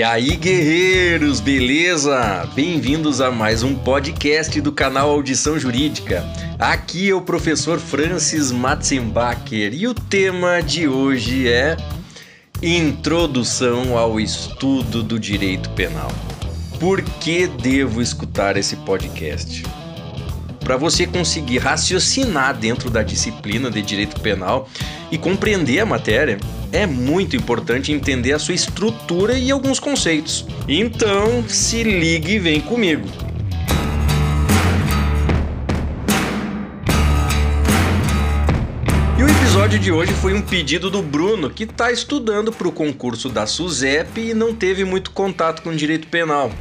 E aí, guerreiros, beleza? Bem-vindos a mais um podcast do canal Audição Jurídica. Aqui é o professor Francis Matzenbacher e o tema de hoje é Introdução ao estudo do direito penal. Por que devo escutar esse podcast? Para você conseguir raciocinar dentro da disciplina de direito penal e compreender a matéria, é muito importante entender a sua estrutura e alguns conceitos. Então, se ligue e vem comigo. E o episódio de hoje foi um pedido do Bruno, que está estudando para o concurso da SUSEP e não teve muito contato com direito penal.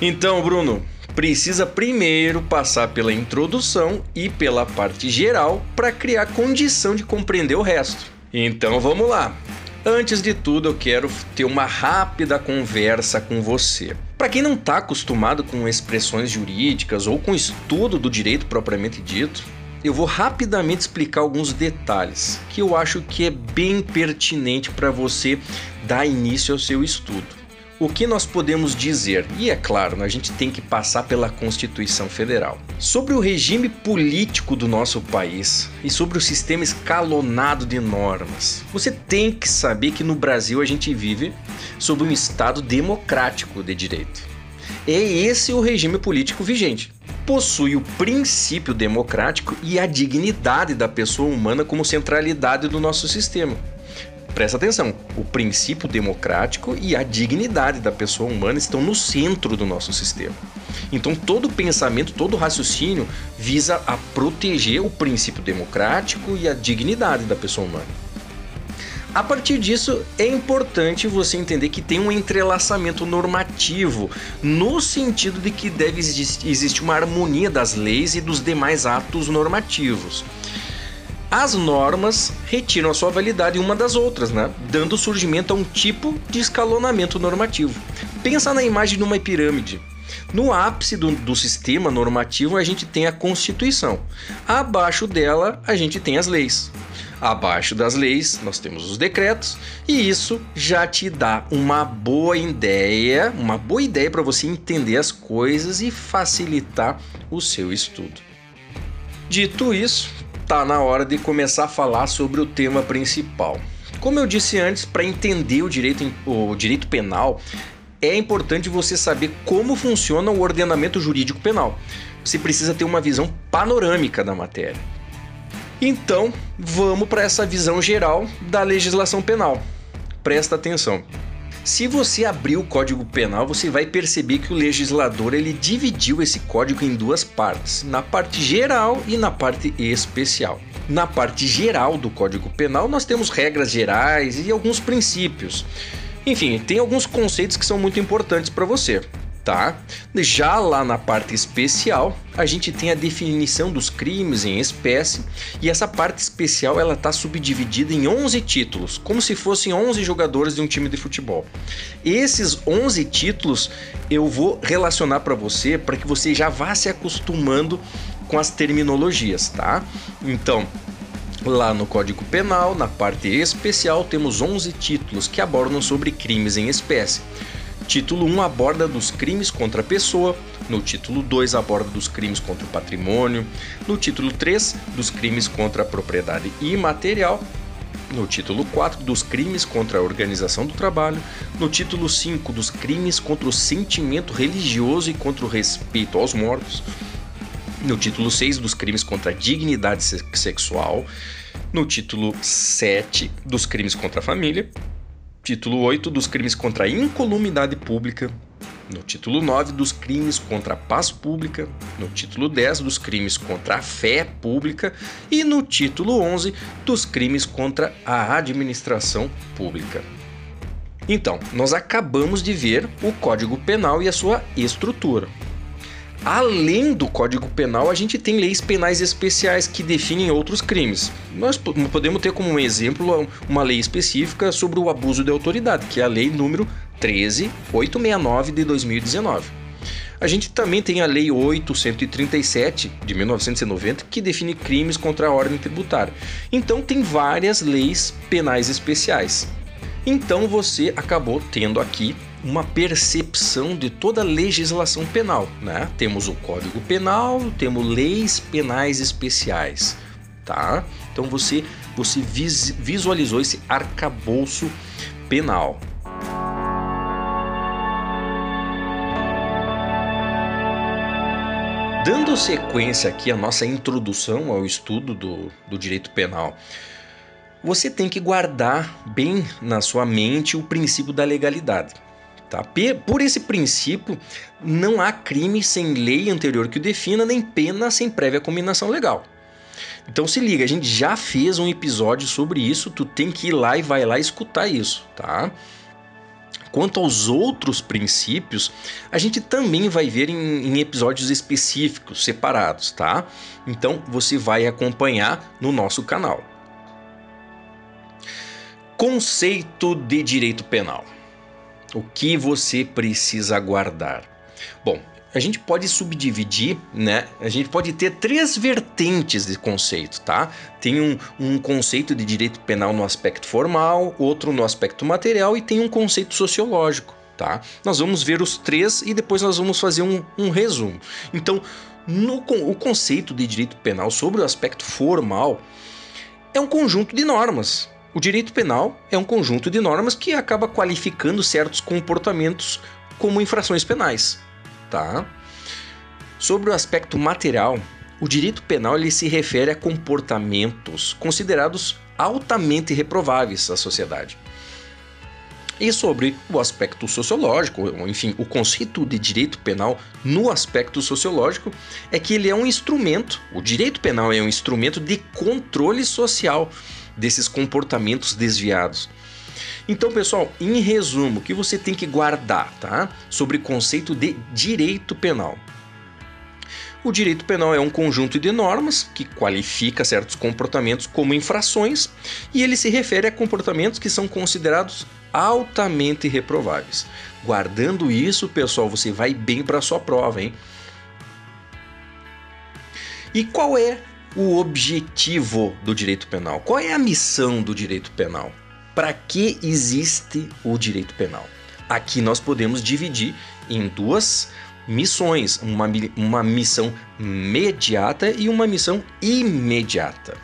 Então, Bruno, precisa primeiro passar pela introdução e pela parte geral para criar condição de compreender o resto. Então vamos lá. Antes de tudo, eu quero ter uma rápida conversa com você. Para quem não está acostumado com expressões jurídicas ou com estudo do direito propriamente dito, eu vou rapidamente explicar alguns detalhes que eu acho que é bem pertinente para você dar início ao seu estudo. O que nós podemos dizer? E é claro, a gente tem que passar pela Constituição Federal. Sobre o regime político do nosso país e sobre o sistema escalonado de normas, você tem que saber que no Brasil a gente vive sob um Estado democrático de direito. É esse o regime político vigente. Possui o princípio democrático e a dignidade da pessoa humana como centralidade do nosso sistema. Presta atenção, o princípio democrático e a dignidade da pessoa humana estão no centro do nosso sistema. Então, todo pensamento, todo raciocínio visa a proteger o princípio democrático e a dignidade da pessoa humana. A partir disso, é importante você entender que tem um entrelaçamento normativo, no sentido de que deve existir uma harmonia das leis e dos demais atos normativos. As normas retiram a sua validade uma das outras, né? dando surgimento a um tipo de escalonamento normativo. Pensa na imagem de uma pirâmide. No ápice do, do, sistema normativo, a gente tem a Constituição. Abaixo dela, a gente tem as leis. Abaixo das leis, nós temos os decretos, e isso já te dá uma boa ideia, uma boa ideia para você entender as coisas e facilitar o seu estudo. Dito isso, está na hora de começar a falar sobre o tema principal. Como eu disse antes, para entender o direito, o direito penal, é importante você saber como funciona o ordenamento jurídico penal. Você precisa ter uma visão panorâmica da matéria. Então, vamos para essa visão geral da legislação penal. Presta atenção. Se você abrir o Código Penal, você vai perceber que o legislador ele dividiu esse código em duas partes, na parte geral e na parte especial. Na parte geral do Código Penal, nós temos regras gerais e alguns princípios. Enfim, tem alguns conceitos que são muito importantes para você tá? Já lá na parte especial, a gente tem a definição dos crimes em espécie e essa parte especial ela tá subdividida em 11 títulos, como se fossem 11 jogadores de um time de futebol. Esses 11 títulos eu vou relacionar para você para que você já vá se acostumando com as terminologias, tá? Então, Lá no Código Penal, na parte especial, temos 11 títulos que abordam sobre crimes em espécie. Título 1 aborda dos crimes contra a pessoa, no título 2 aborda dos crimes contra o patrimônio, no título 3 dos crimes contra a propriedade imaterial, no título 4 dos crimes contra a organização do trabalho, no título 5 dos crimes contra o sentimento religioso e contra o respeito aos mortos, no título 6 dos crimes contra a dignidade sexual, no título 7 dos crimes contra a família, Título 8 dos crimes contra a incolumidade pública. No título 9 dos crimes contra a paz pública. No título 10 dos crimes contra a fé pública. E no título 11 dos crimes contra a administração pública. Então, nós acabamos de ver o Código Penal e a sua estrutura. Além do Código Penal, a gente tem leis penais especiais que definem outros crimes. Nós podemos ter como exemplo uma lei específica sobre o abuso de autoridade, que é a lei número 13869 de 2019. A gente também tem a Lei 8137 de 1990 que define crimes contra a ordem tributária. Então tem várias leis penais especiais. Então você acabou tendo aqui uma percepção de toda a legislação penal, né? Temos o Código Penal, temos leis penais especiais, tá? Então você você visualizou esse arcabouço penal. Dando sequência aqui à nossa introdução ao estudo do, do direito penal, você tem que guardar bem na sua mente o princípio da legalidade. Tá? Por esse princípio, não há crime sem lei anterior que o defina, nem pena sem prévia combinação legal. Então se liga, a gente já fez um episódio sobre isso, tu tem que ir lá e vai lá escutar isso, tá? Quanto aos outros princípios, a gente também vai ver em, em, episódios específicos, separados, tá? Então você vai acompanhar no nosso canal. Conceito de direito penal. O que você precisa guardar? Bom, a gente pode subdividir, né? A gente pode ter três vertentes de conceito, tá? Tem um, um, conceito de direito penal no aspecto formal, outro no aspecto material e tem um conceito sociológico, tá? Nós vamos ver os três e depois nós vamos fazer um, um resumo. Então, no, o conceito de direito penal sobre o aspecto formal é um conjunto de normas, o direito penal é um conjunto de normas que acaba qualificando certos comportamentos como infrações penais, tá? Sobre o aspecto material, o direito penal ele se refere a comportamentos considerados altamente reprováveis à sociedade. E sobre o aspecto sociológico, enfim, o conceito de direito penal no aspecto sociológico é que ele é um instrumento, o direito penal é um instrumento de controle social desses comportamentos desviados. Então, pessoal, em resumo, o que você tem que guardar, tá? Sobre o conceito de direito penal. O direito penal é um conjunto de normas que qualifica certos comportamentos como infrações e ele se refere a comportamentos que são considerados altamente reprováveis. Guardando isso, pessoal, você vai bem para sua prova, hein? E qual é o objetivo do direito penal? Qual é a missão do direito penal? Para que existe o direito penal? Aqui nós podemos dividir em duas missões: uma, uma missão mediata e uma missão imediata.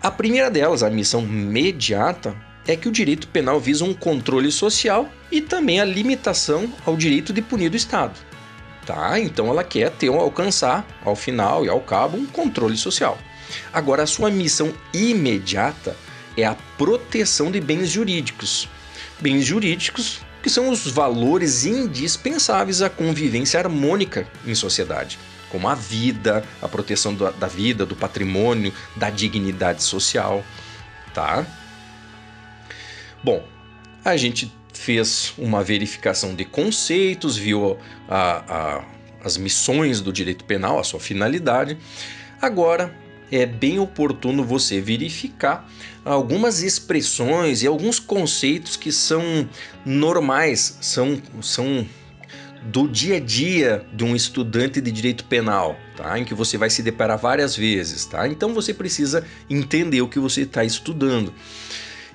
A primeira delas, a missão mediata, é que o direito penal visa um controle social e também a limitação ao direito de punir do Estado tá? Então ela quer ter alcançar ao final e ao cabo um controle social. Agora a sua missão imediata é a proteção de bens jurídicos. Bens jurídicos que são os valores indispensáveis à convivência harmônica em sociedade, como a vida, a proteção da vida, do patrimônio, da dignidade social, tá? Bom, a gente fez uma verificação de conceitos, viu a, a, as missões do direito penal, a sua finalidade. Agora é bem oportuno você verificar algumas expressões e alguns conceitos que são normais, são, são do dia a dia de um estudante de direito penal, tá? Em que você vai se deparar várias vezes, tá? Então você precisa entender o que você está estudando.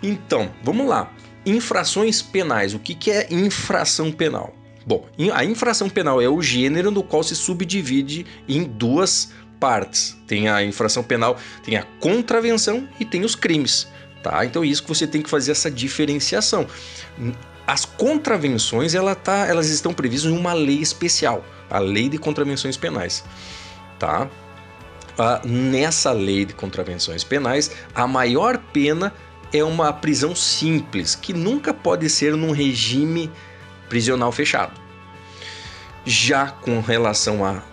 Então, vamos lá. Infrações penais. O que, que é infração penal? Bom, a infração penal é o gênero no qual se subdivide em duas partes. Tem a infração penal, tem a contravenção e tem os crimes, tá? Então é isso que você tem que fazer essa diferenciação. As contravenções, ela tá, elas estão previstas em uma lei especial, a Lei de Contravenções Penais, tá? Ah, nessa lei de contravenções penais, a maior pena é uma prisão simples, que nunca pode ser num regime prisional fechado. Já com relação à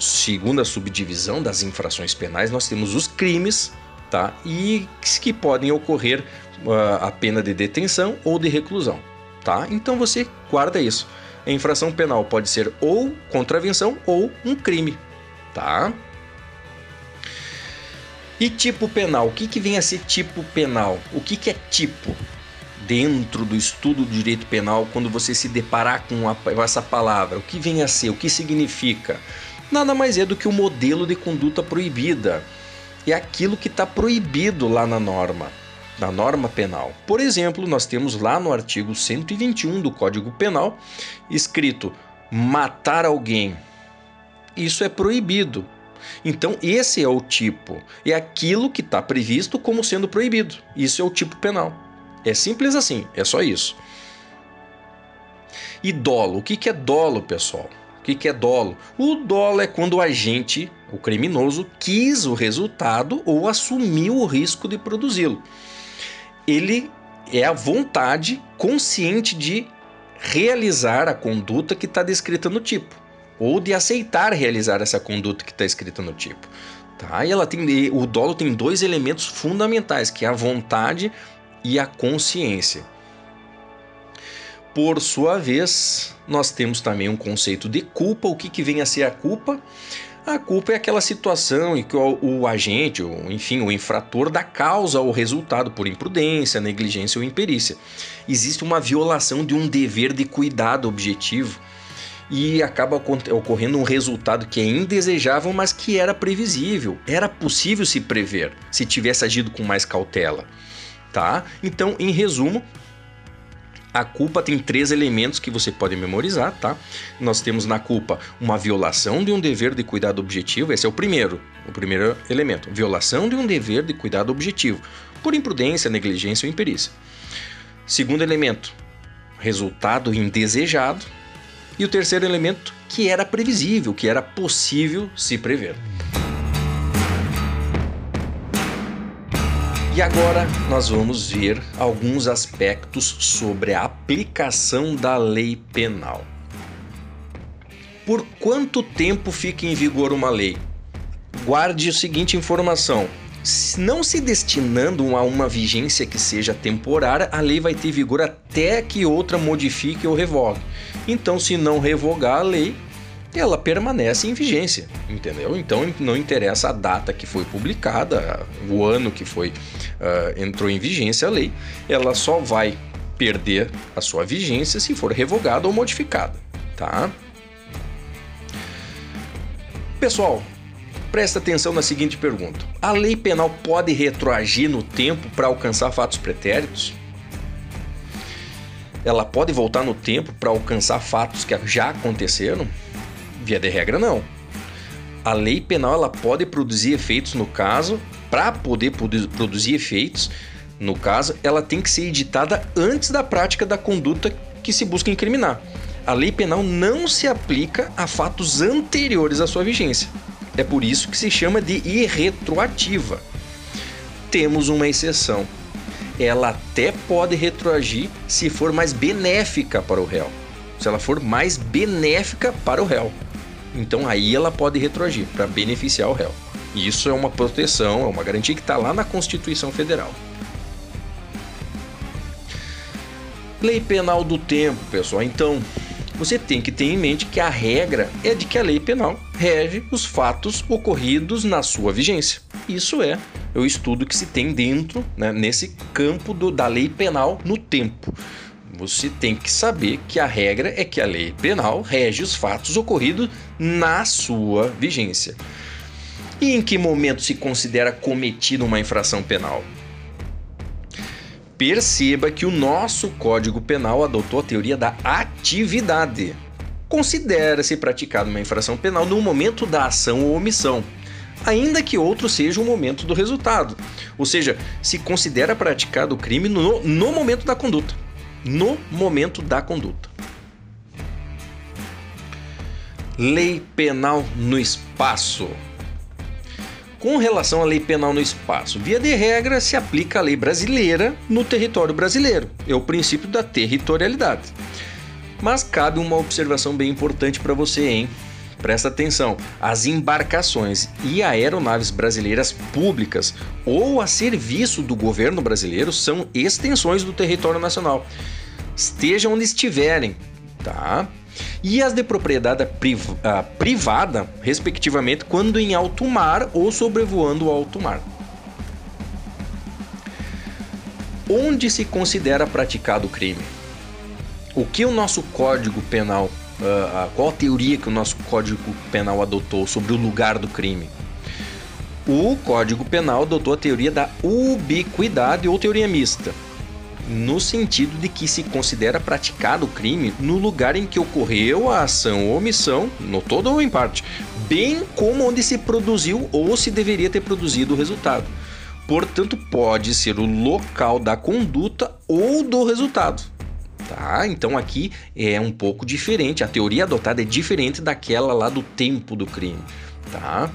segunda subdivisão das infrações penais, nós temos os crimes, tá? E que podem ocorrer uh, a pena de detenção ou de reclusão, tá? Então você guarda isso. A infração penal pode ser ou contravenção ou um crime, tá? E tipo penal? O que, que vem a ser tipo penal? O que, que é tipo? Dentro do estudo do direito penal, quando você se deparar com, a, com essa palavra, o que vem a ser? O que significa? Nada mais é do que o um modelo de conduta proibida. É aquilo que está proibido lá na norma. da norma penal. Por exemplo, nós temos lá no artigo 121 do Código Penal escrito matar alguém. Isso é proibido. Então, esse é o tipo, é aquilo que está previsto como sendo proibido. Isso é o tipo penal. É simples assim, é só isso. E dolo, o que é dolo, pessoal? O que é dolo? O dolo é quando o agente, o criminoso, quis o resultado ou assumiu o risco de produzi-lo. Ele é a vontade consciente de realizar a conduta que está descrita no tipo, ou de aceitar realizar essa conduta que está escrita no tipo. Tá? E ela tem, o dolo tem dois elementos fundamentais, que é a vontade e a consciência. Por sua vez, nós temos também um conceito de culpa. O que, que vem a ser a culpa? A culpa é aquela situação em que o, o agente, ou, enfim, o infrator dá causa ao resultado por imprudência, negligência ou imperícia. Existe uma violação de um dever de cuidado objetivo e acaba ocorrendo um resultado que é indesejável, mas que era previsível. Era possível se prever se tivesse agido com mais cautela. Tá? Então, em resumo, a culpa tem três elementos que você pode memorizar, tá? Nós temos na culpa uma violação de um dever de cuidado objetivo, esse é o primeiro, o primeiro elemento. Violação de um dever de cuidado objetivo, por imprudência, negligência ou imperícia. Segundo elemento, resultado indesejado. E o terceiro elemento, que era previsível, que era possível se prever. E agora nós vamos ver alguns aspectos sobre a aplicação da lei penal. Por quanto tempo fica em vigor uma lei? Guarde a seguinte informação: não se destinando a uma vigência que seja temporária, a lei vai ter vigor até que outra modifique ou revogue. Então, se não revogar a lei, ela permanece em vigência, entendeu? Então não interessa a data que foi publicada, o ano que foi uh, entrou em vigência a lei, ela só vai perder a sua vigência se for revogada ou modificada, tá? Pessoal, presta atenção na seguinte pergunta: a lei penal pode retroagir no tempo para alcançar fatos pretéritos? Ela pode voltar no tempo para alcançar fatos que já aconteceram? Via de regra, não. A lei penal ela pode produzir efeitos no caso, para poder produzir efeitos, no caso, ela tem que ser editada antes da prática da conduta que se busca incriminar. A lei penal não se aplica a fatos anteriores à sua vigência. É por isso que se chama de irretroativa. Temos uma exceção. Ela até pode retroagir se for mais benéfica para o réu. Se ela for mais benéfica para o réu. Então aí ela pode retroagir para beneficiar o réu. Isso é uma proteção, é uma garantia que está lá na Constituição Federal. Lei penal do tempo, pessoal. Então, você tem que ter em mente que a regra é de que a lei penal rege os fatos ocorridos na sua vigência. Isso é o estudo que se tem dentro, né, nesse campo do, da lei penal no tempo. Você tem que saber que a regra é que a lei penal rege os fatos ocorridos na sua vigência. E em que momento se considera cometida uma infração penal? Perceba que o nosso Código Penal adotou a teoria da atividade. Considera-se praticada uma infração penal no momento da ação ou omissão, ainda que outro seja o momento do resultado. Ou seja, se considera praticado o crime no, no momento da conduta no momento da conduta. Lei penal no espaço. Com relação à lei penal no espaço, via de regra se aplica a lei brasileira no território brasileiro. É o princípio da territorialidade. Mas cabe uma observação bem importante para você, hein? Presta atenção: as embarcações e aeronaves brasileiras públicas ou a serviço do governo brasileiro são extensões do território nacional. Estejam onde estiverem, tá? E as de propriedade uh, privada, respectivamente, quando em alto mar ou sobrevoando o alto mar. Onde se considera praticado o crime? O que o nosso Código Penal uh, qual a teoria que o nosso Código Penal adotou sobre o lugar do crime? o Código Penal adotou a teoria da ubiquidade ou teoria mista, no sentido de que se considera praticado o crime no lugar em que ocorreu a ação ou omissão, no todo ou em parte, bem como onde se produziu ou se deveria ter produzido o resultado. Portanto, pode ser o local da conduta ou do resultado. Tá? Então aqui é um pouco diferente, a teoria adotada é diferente daquela lá do tempo do crime, tá?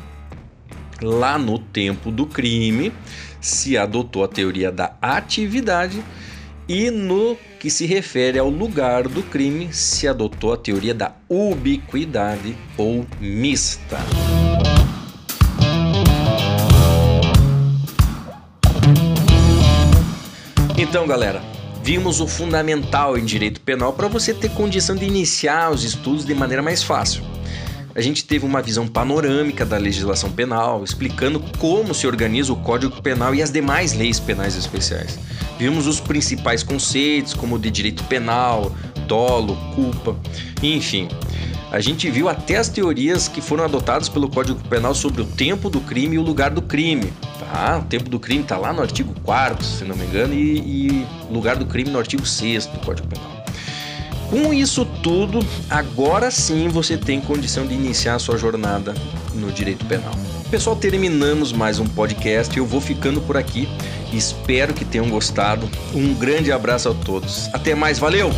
Lá no tempo do crime se adotou a teoria da atividade e no que se refere ao lugar do crime se adotou a teoria da ubiquidade ou mista. Então, galera, vimos o fundamental em direito penal para você ter condição de iniciar os estudos de maneira mais fácil. A gente teve uma visão panorâmica da legislação penal, explicando como se organiza o Código Penal e as demais leis penais especiais. Vimos os principais conceitos, como o de direito penal, dolo, culpa, enfim. A gente viu até as teorias que foram adotadas pelo Código Penal sobre o tempo do crime e o lugar do crime. Tá? O tempo do crime está lá no artigo 4 se não me engano, e, e lugar do crime no artigo 6 do Código Penal. Com isso tudo, agora sim você tem condição de iniciar a sua jornada no direito penal. Pessoal, terminamos mais um podcast. Eu vou ficando por aqui. Espero que tenham gostado. Um grande abraço a todos. Até mais, valeu!